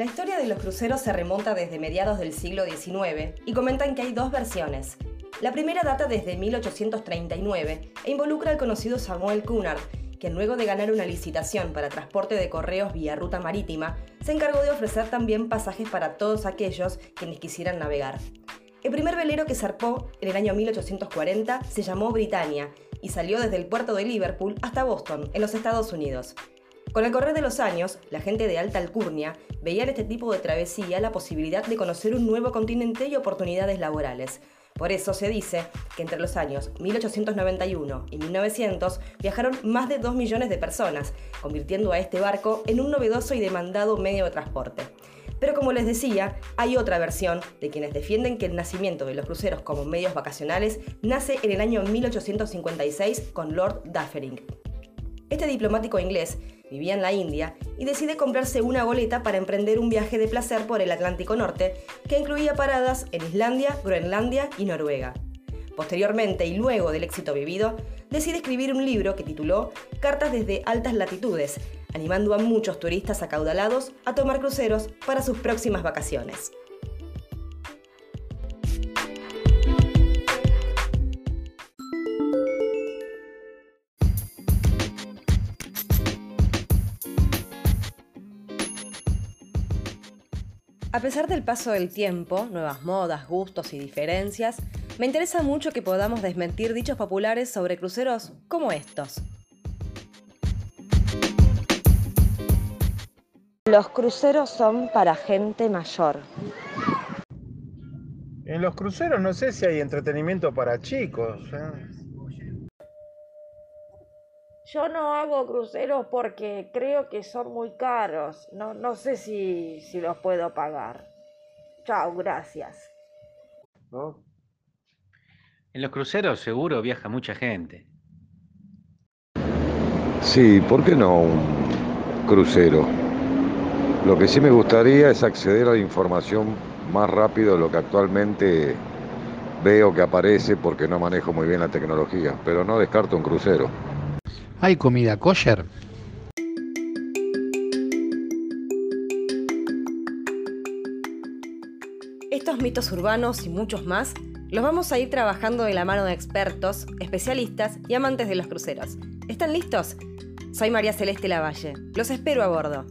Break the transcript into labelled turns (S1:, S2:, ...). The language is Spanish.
S1: La historia de los cruceros se remonta desde mediados del siglo XIX y comentan que hay dos versiones. La primera data desde 1839 e involucra al conocido Samuel Cunard, quien luego de ganar una licitación para transporte de correos vía ruta marítima, se encargó de ofrecer también pasajes para todos aquellos quienes quisieran navegar. El primer velero que zarpó en el año 1840 se llamó Britannia y salió desde el puerto de Liverpool hasta Boston, en los Estados Unidos. Con el correr de los años, la gente de alta alcurnia veía en este tipo de travesía la posibilidad de conocer un nuevo continente y oportunidades laborales, por eso se dice que entre los años 1891 y 1900 viajaron más de 2 millones de personas, convirtiendo a este barco en un novedoso y demandado medio de transporte. Pero como les decía, hay otra versión de quienes defienden que el nacimiento de los cruceros como medios vacacionales nace en el año 1856 con Lord Dufferin. Este diplomático inglés vivía en la India y decide comprarse una goleta para emprender un viaje de placer por el Atlántico Norte que incluía paradas en Islandia, Groenlandia y Noruega. Posteriormente y luego del éxito vivido, decide escribir un libro que tituló Cartas desde altas latitudes, animando a muchos turistas acaudalados a tomar cruceros para sus próximas vacaciones. A pesar del paso del tiempo, nuevas modas, gustos y diferencias, me interesa mucho que podamos desmentir dichos populares sobre cruceros como estos.
S2: Los cruceros son para gente mayor.
S3: En los cruceros no sé si hay entretenimiento para chicos. ¿eh?
S4: Yo no hago cruceros porque creo que son muy caros. No, no sé si, si los puedo pagar. Chao, gracias.
S5: En los cruceros seguro viaja mucha gente.
S6: Sí, ¿por qué no un crucero? Lo que sí me gustaría es acceder a la información más rápido de lo que actualmente veo que aparece porque no manejo muy bien la tecnología, pero no descarto un crucero.
S7: ¿Hay comida kosher?
S1: Estos mitos urbanos y muchos más los vamos a ir trabajando de la mano de expertos, especialistas y amantes de los cruceros. ¿Están listos? Soy María Celeste Lavalle. Los espero a bordo.